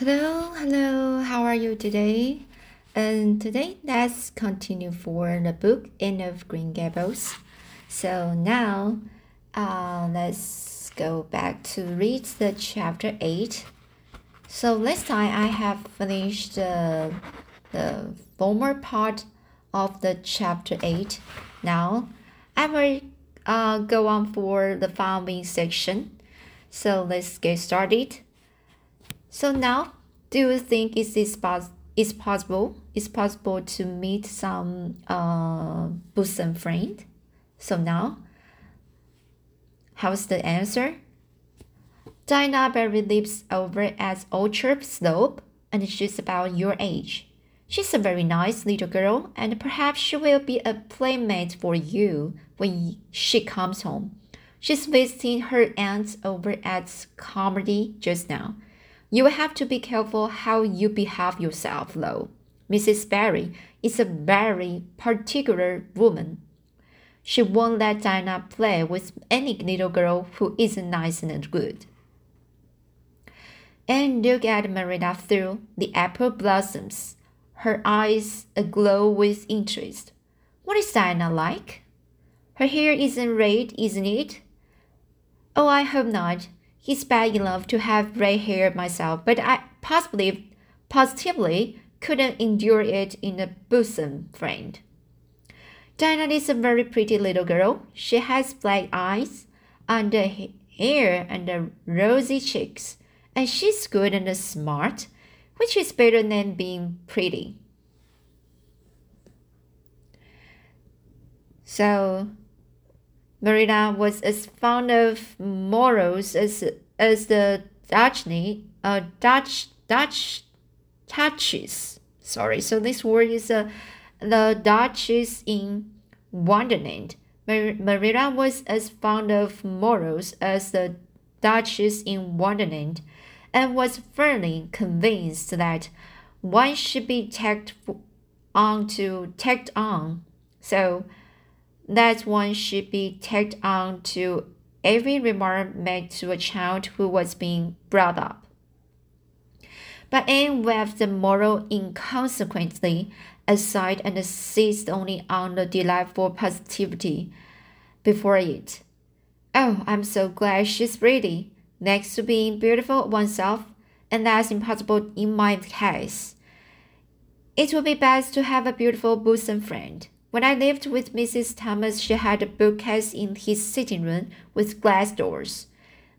Hello, hello, how are you today? And today let's continue for the book Anne of Green Gables. So now uh, let's go back to read the chapter 8. So last time I have finished uh, the former part of the chapter 8. Now I will uh, go on for the following section. So let's get started. So now, do you think it is pos- it's possible? It's possible to meet some uh, bosom friend. So now, how's the answer? Dinah Barry lives over at Orchard Slope, and she's about your age. She's a very nice little girl, and perhaps she will be a playmate for you when she comes home. She's visiting her aunt over at Carmody just now. You will have to be careful how you behave yourself, though. Mrs. Barry is a very particular woman. She won't let Dinah play with any little girl who isn't nice and good. And look at Marilla through the apple blossoms, her eyes aglow with interest. What is Dinah like? Her hair isn't red, isn't it? Oh, I hope not. He's bad enough to have red hair myself, but I possibly, positively couldn't endure it in a bosom friend. Dinah is a very pretty little girl. She has black eyes, and hair, and rosy cheeks, and she's good and smart, which is better than being pretty. So Marina was as fond of morals as as the Dutchney, uh, Dutch Dutch Duchess. Sorry, so this word is uh, the Duchess in Wonderland. Mar- Marina was as fond of morals as the Duchess in Wonderland, and was firmly convinced that one should be tacked on to tacked on. So that one should be tacked on to every remark made to a child who was being brought up. But Anne waved the moral inconsequently aside and seized only on the delightful positivity before it. Oh, I'm so glad she's pretty, next to being beautiful oneself, and that's impossible in my case. It would be best to have a beautiful bosom friend. When I lived with Mrs. Thomas, she had a bookcase in his sitting room with glass doors.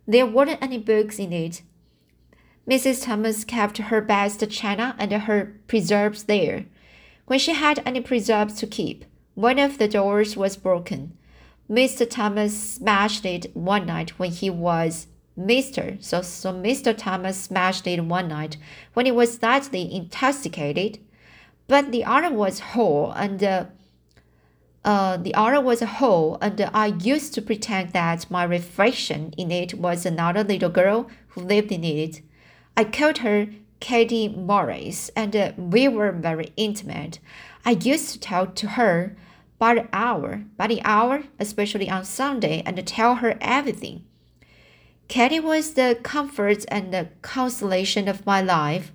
There weren't any books in it. Mrs. Thomas kept her best china and her preserves there. When she had any preserves to keep, one of the doors was broken. Mr. Thomas smashed it one night when he was Mr. So, so Mr. Thomas smashed it one night when he was slightly intoxicated, but the other was whole and uh, uh, the other was a hole, and I used to pretend that my reflection in it was another little girl who lived in it. I called her Katie Maurice, and uh, we were very intimate. I used to talk to her by the hour, by the hour, especially on Sunday, and tell her everything. Katie was the comfort and the consolation of my life.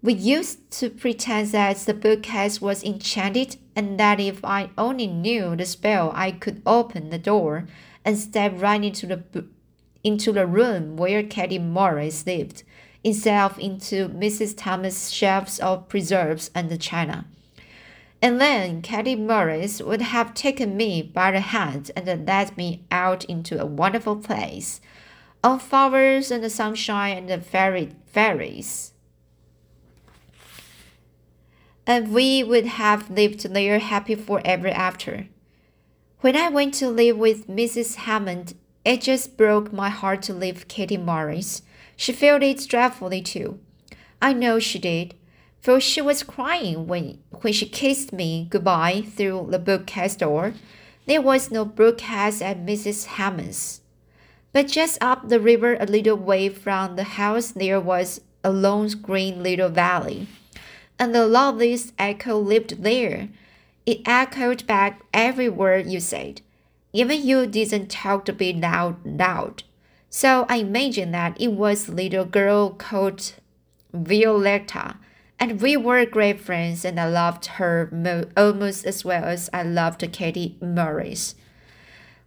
We used to pretend that the bookcase was enchanted and that if I only knew the spell, I could open the door and step right into the into the room where Katie Maurice lived, instead of into Mrs. Thomas' shelves of preserves and china. And then Katie Maurice would have taken me by the hand and led me out into a wonderful place, of flowers and the sunshine and the fairy fairies and we would have lived there happy forever after. When I went to live with Mrs. Hammond, it just broke my heart to leave Katie Maurice. She felt it dreadfully too. I know she did, for she was crying when, when she kissed me goodbye through the bookcase door. There was no bookcase at Mrs. Hammond's. But just up the river a little way from the house there was a long green little valley and the loveliest echo lived there. It echoed back every word you said. Even you didn't talk a bit loud, loud. So I imagine that it was a little girl called Violetta, and we were great friends, and I loved her mo- almost as well as I loved Katie Maurice.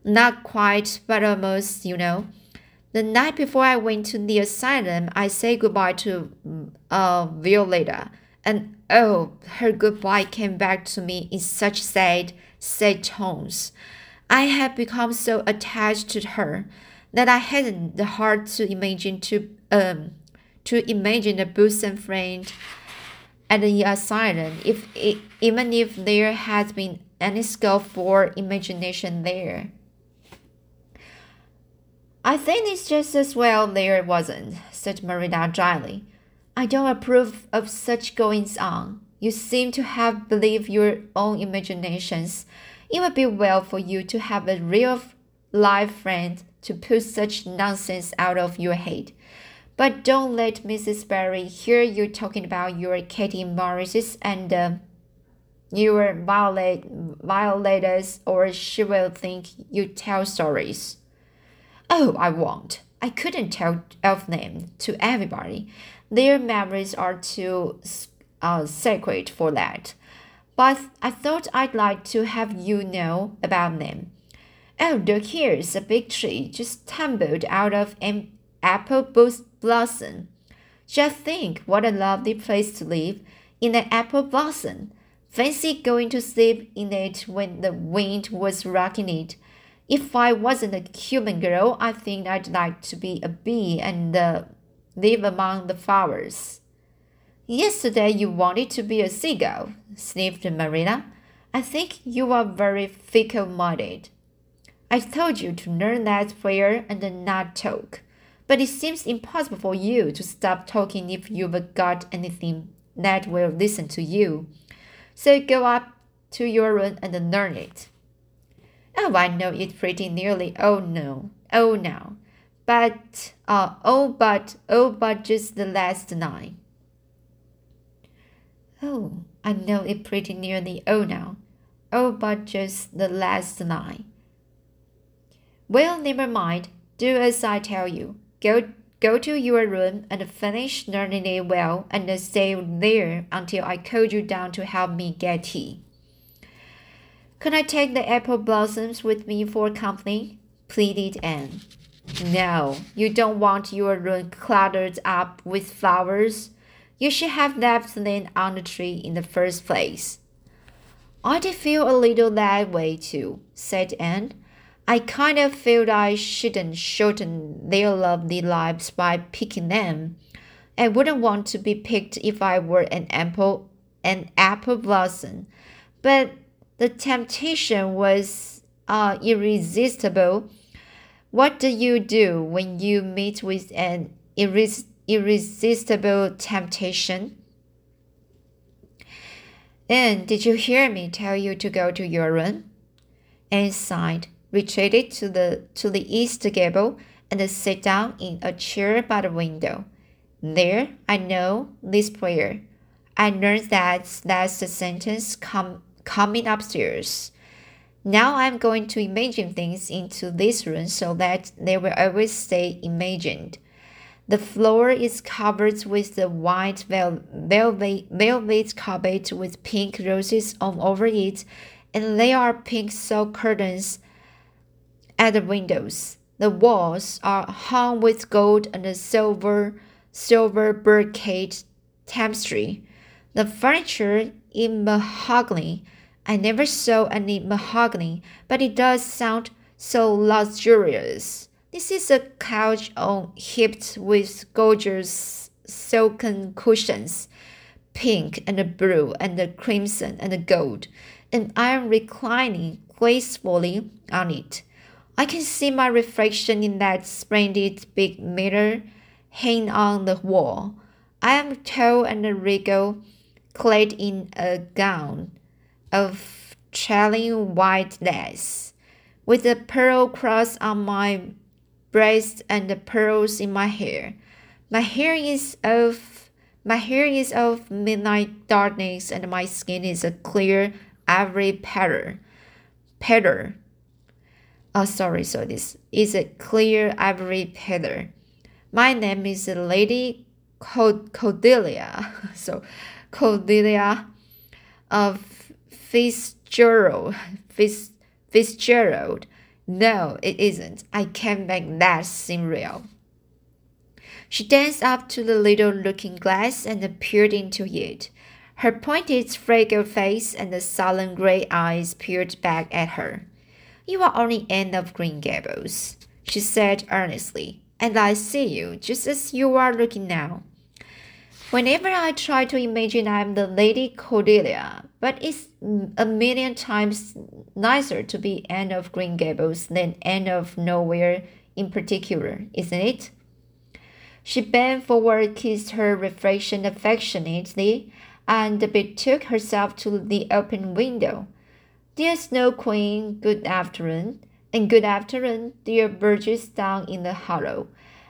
Not quite, but almost, you know. The night before I went to the asylum, I said goodbye to uh, Violetta, and oh, her goodbye came back to me in such sad, sad tones. I had become so attached to her that I hadn't the heart to imagine to um to imagine a bosom friend at the asylum, if it, even if there had been any scope for imagination there. I think it's just as well there wasn't, said Marina dryly. I don't approve of such goings on. You seem to have believed your own imaginations. It would be well for you to have a real live friend to put such nonsense out of your head. But don't let Mrs. Barry hear you talking about your Katie Maurices and uh, your violet violators, or she will think you tell stories. Oh, I won't. I couldn't tell of them to everybody. Their memories are too uh, sacred for that. But I thought I'd like to have you know about them. Oh, look, here's a big tree just tumbled out of an apple blossom. Just think what a lovely place to live in an apple blossom. Fancy going to sleep in it when the wind was rocking it. If I wasn't a human girl, I think I'd like to be a bee and uh, live among the flowers. Yesterday you wanted to be a seagull, sniffed Marina. I think you are very fickle minded. I told you to learn that prayer and not talk. But it seems impossible for you to stop talking if you've got anything that will listen to you. So go up to your room and learn it. Oh, I know it pretty nearly. Oh no, oh no. But, uh, oh, but, oh, but just the last nine. Oh, I know it pretty nearly. Oh no, oh, but just the last nine. Well, never mind. Do as I tell you. Go go to your room and finish learning it well and stay there until I call you down to help me get tea. Can I take the apple blossoms with me for company? pleaded Anne. No, you don't want your room cluttered up with flowers. You should have left them on the tree in the first place. I did feel a little that way too, said Anne. I kind of feel I shouldn't shorten their lovely lives by picking them. I wouldn't want to be picked if I were an apple an apple blossom. But the temptation was uh, irresistible. What do you do when you meet with an irres irresistible temptation? And did you hear me tell you to go to your room? Anne sighed retreated to the to the east gable and sat down in a chair by the window. There I know this prayer. I learned that last sentence com- coming upstairs. Now I'm going to imagine things into this room so that they will always stay imagined. The floor is covered with the white vel- velvet, velvet carpet with pink roses all over it, and there are pink silk curtains at the windows. The walls are hung with gold and silver, silver brocade tapestry. The furniture in mahogany. I never saw any mahogany, but it does sound so luxurious. This is a couch on heaped with gorgeous silken cushions, pink and blue and crimson and gold, and I am reclining gracefully on it. I can see my reflection in that splendid big mirror hanging on the wall. I am tall and regal, clad in a gown of trailing white lace, with a pearl cross on my breast and the pearls in my hair. My hair is of my hair is of midnight darkness, and my skin is a clear ivory powder. Powder Oh, sorry, So This is a clear ivory feather. My name is Lady Cordelia, so Cordelia of Fitzgerald, Fitz, Fitzgerald. No, it isn't. I can't make that seem real. She danced up to the little looking glass and peered into it. Her pointed, fragile face and the sullen gray eyes peered back at her. You are only Anne of Green Gables, she said earnestly, and I see you just as you are looking now. Whenever I try to imagine I'm the Lady Cordelia, but it's a million times nicer to be Anne of Green Gables than Anne of Nowhere in particular, isn't it? She bent forward, kissed her reflection affectionately, and betook herself to the open window. Dear Snow Queen, good afternoon, and good afternoon, dear birches down in the hollow.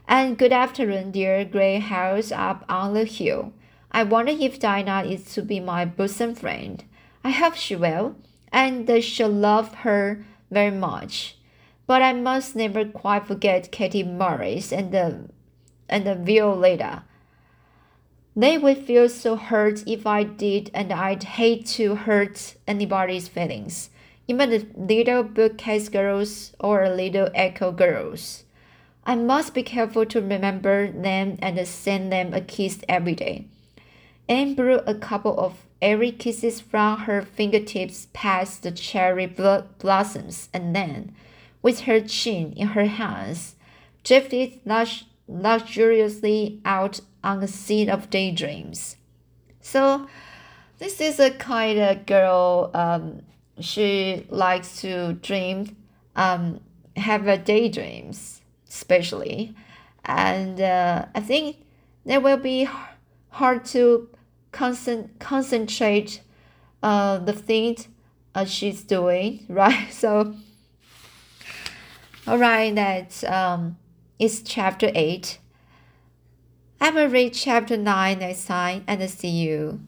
And good afternoon, dear grey house up on the hill. I wonder if Dinah is to be my bosom friend. I hope she will, and they shall love her very much. But I must never quite forget Katie Maurice and the and the Violetta. They would feel so hurt if I did, and I'd hate to hurt anybody's feelings, even the little bookcase girls or little echo girls. I must be careful to remember them and send them a kiss every day. Anne blew a couple of airy kisses from her fingertips past the cherry blossoms and then, with her chin in her hands, drifted lux luxuriously out on a seat of daydreams. So, this is a kind of girl. Um, she likes to dream, um, have a daydreams especially. And uh, I think that will be hard to concent- concentrate uh, the things uh, she's doing, right? So, all right, that um, is chapter 8. I will read chapter 9 next time and see you.